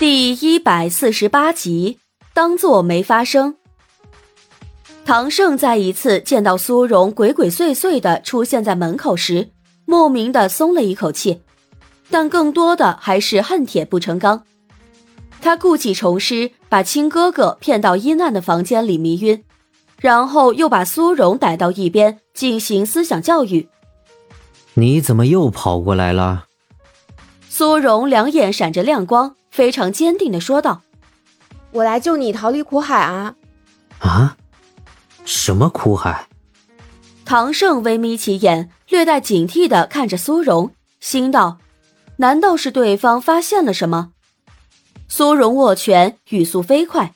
第一百四十八集，当做没发生。唐胜再一次见到苏荣鬼鬼祟祟的出现在门口时，莫名的松了一口气，但更多的还是恨铁不成钢。他故技重施，把亲哥哥骗到阴暗的房间里迷晕，然后又把苏荣逮到一边进行思想教育。你怎么又跑过来了？苏荣两眼闪着亮光。非常坚定的说道：“我来救你逃离苦海啊！”啊？什么苦海？唐胜微眯起眼，略带警惕的看着苏荣，心道：“难道是对方发现了什么？”苏荣握拳，语速飞快：“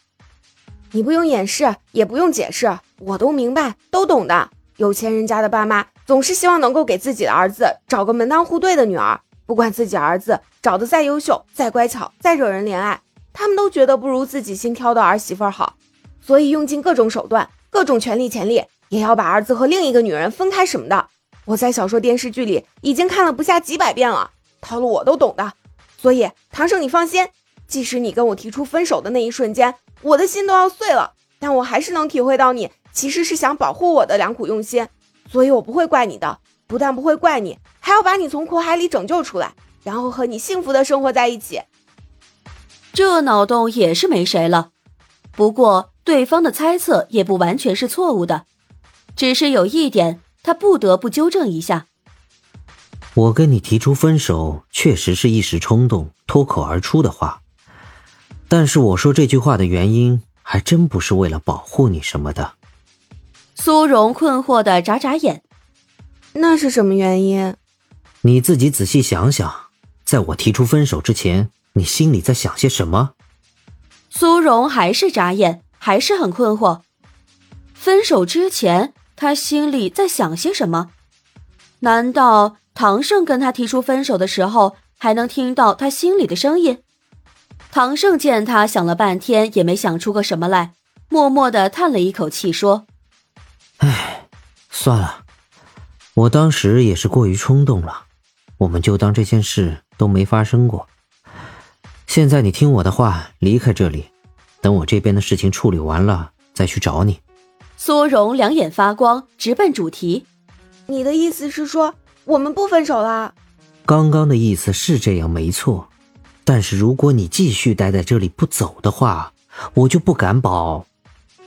你不用掩饰，也不用解释，我都明白，都懂的。有钱人家的爸妈总是希望能够给自己的儿子找个门当户对的女儿。”不管自己儿子长得再优秀、再乖巧、再惹人怜爱，他们都觉得不如自己新挑的儿媳妇好，所以用尽各种手段、各种权力潜力，也要把儿子和另一个女人分开什么的。我在小说、电视剧里已经看了不下几百遍了，套路我都懂的。所以唐胜，你放心，即使你跟我提出分手的那一瞬间，我的心都要碎了，但我还是能体会到你其实是想保护我的良苦用心，所以我不会怪你的。不但不会怪你，还要把你从苦海里拯救出来，然后和你幸福的生活在一起。这脑洞也是没谁了。不过对方的猜测也不完全是错误的，只是有一点他不得不纠正一下。我跟你提出分手，确实是一时冲动脱口而出的话，但是我说这句话的原因，还真不是为了保护你什么的。苏荣困惑的眨眨眼。那是什么原因？你自己仔细想想，在我提出分手之前，你心里在想些什么？苏荣还是眨眼，还是很困惑。分手之前，他心里在想些什么？难道唐胜跟他提出分手的时候，还能听到他心里的声音？唐胜见他想了半天，也没想出个什么来，默默的叹了一口气，说：“唉，算了。”我当时也是过于冲动了，我们就当这件事都没发生过。现在你听我的话，离开这里，等我这边的事情处理完了再去找你。苏荣两眼发光，直奔主题：“你的意思是说我们不分手啦？”刚刚的意思是这样，没错。但是如果你继续待在这里不走的话，我就不敢保。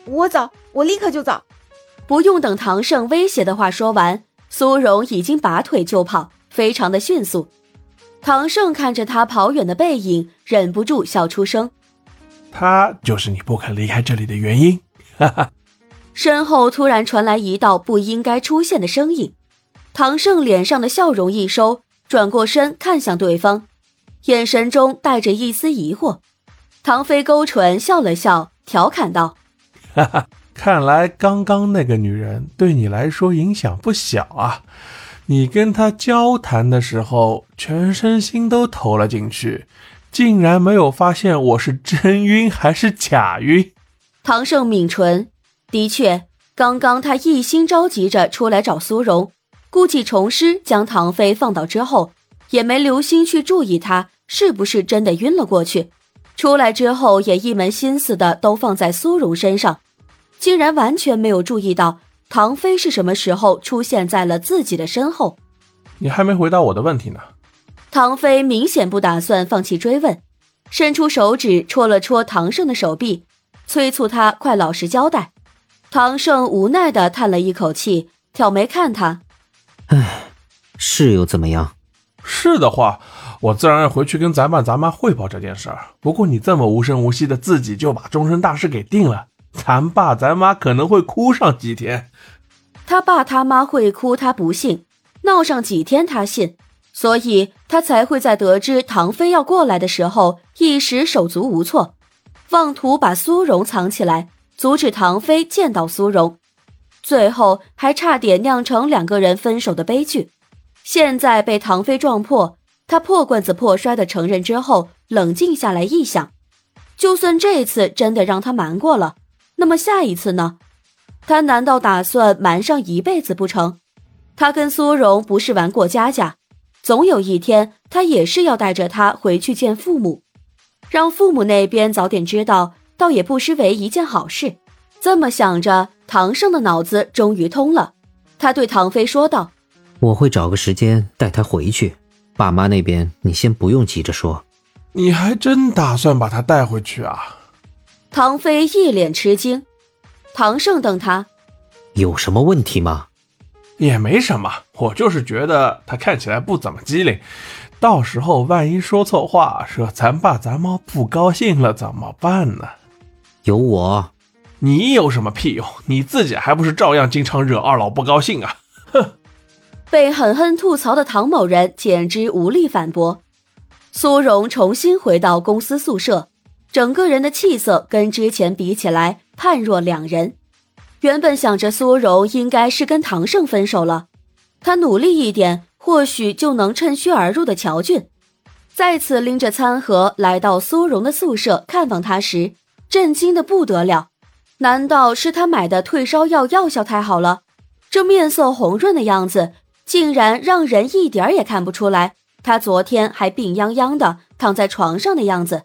我走，我立刻就走。不用等唐胜威胁的话说完。苏荣已经拔腿就跑，非常的迅速。唐胜看着他跑远的背影，忍不住笑出声：“他就是你不肯离开这里的原因。”哈哈。身后突然传来一道不应该出现的声音，唐胜脸上的笑容一收，转过身看向对方，眼神中带着一丝疑惑。唐飞勾唇笑了笑，调侃道：“哈哈。”看来刚刚那个女人对你来说影响不小啊！你跟她交谈的时候，全身心都投了进去，竟然没有发现我是真晕还是假晕。唐胜抿唇，的确，刚刚他一心着急着出来找苏荣，故技重施将唐飞放倒之后，也没留心去注意他是不是真的晕了过去。出来之后，也一门心思的都放在苏荣身上。竟然完全没有注意到唐飞是什么时候出现在了自己的身后。你还没回答我的问题呢。唐飞明显不打算放弃追问，伸出手指戳了戳唐胜的手臂，催促他快老实交代。唐胜无奈的叹了一口气，挑眉看他：“唉，是又怎么样？是的话，我自然要回去跟咱爸咱妈汇报这件事儿。不过你这么无声无息的自己就把终身大事给定了。”咱爸咱妈可能会哭上几天，他爸他妈会哭，他不信；闹上几天，他信。所以他才会在得知唐飞要过来的时候，一时手足无措，妄图把苏荣藏起来，阻止唐飞见到苏荣，最后还差点酿成两个人分手的悲剧。现在被唐飞撞破，他破罐子破摔的承认之后，冷静下来一想，就算这次真的让他瞒过了。那么下一次呢？他难道打算瞒上一辈子不成？他跟苏荣不是玩过家家，总有一天他也是要带着他回去见父母。让父母那边早点知道，倒也不失为一件好事。这么想着，唐胜的脑子终于通了。他对唐飞说道：“我会找个时间带他回去。爸妈那边，你先不用急着说。你还真打算把他带回去啊？”唐飞一脸吃惊。唐胜瞪他：“有什么问题吗？”也没什么，我就是觉得他看起来不怎么机灵，到时候万一说错话，惹咱爸咱妈不高兴了怎么办呢？有我，你有什么屁用？你自己还不是照样经常惹二老不高兴啊？哼！被狠狠吐槽的唐某人简直无力反驳。苏荣重新回到公司宿舍，整个人的气色跟之前比起来判若两人。原本想着苏荣应该是跟唐胜分手了，他努力一点，或许就能趁虚而入的乔俊，再次拎着餐盒来到苏荣的宿舍看望他时，震惊的不得了。难道是他买的退烧药药效太好了？这面色红润的样子，竟然让人一点也看不出来他昨天还病殃殃的躺在床上的样子。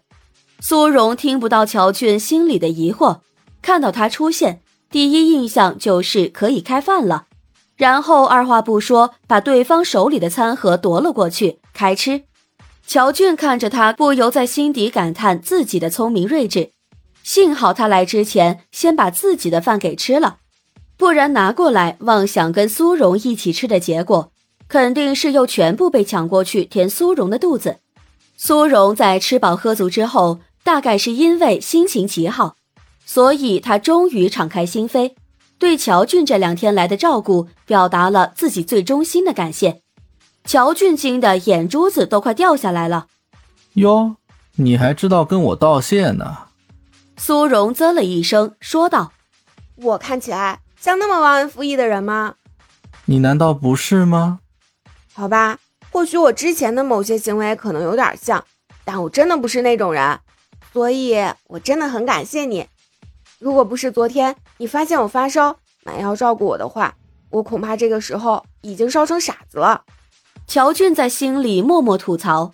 苏荣听不到乔俊心里的疑惑，看到他出现。第一印象就是可以开饭了，然后二话不说把对方手里的餐盒夺了过去开吃。乔俊看着他，不由在心底感叹自己的聪明睿智。幸好他来之前先把自己的饭给吃了，不然拿过来妄想跟苏荣一起吃的结果，肯定是又全部被抢过去填苏荣的肚子。苏荣在吃饱喝足之后，大概是因为心情极好。所以，他终于敞开心扉，对乔俊这两天来的照顾表达了自己最衷心的感谢。乔俊惊得眼珠子都快掉下来了。哟，你还知道跟我道谢呢？苏荣啧了一声，说道：“我看起来像那么忘恩负义的人吗？你难道不是吗？好吧，或许我之前的某些行为可能有点像，但我真的不是那种人，所以我真的很感谢你。”如果不是昨天你发现我发烧，买药照顾我的话，我恐怕这个时候已经烧成傻子了。乔俊在心里默默吐槽：“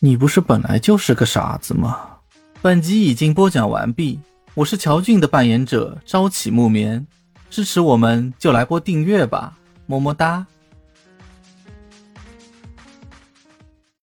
你不是本来就是个傻子吗？”本集已经播讲完毕，我是乔俊的扮演者朝起木棉，支持我们就来波订阅吧，么么哒。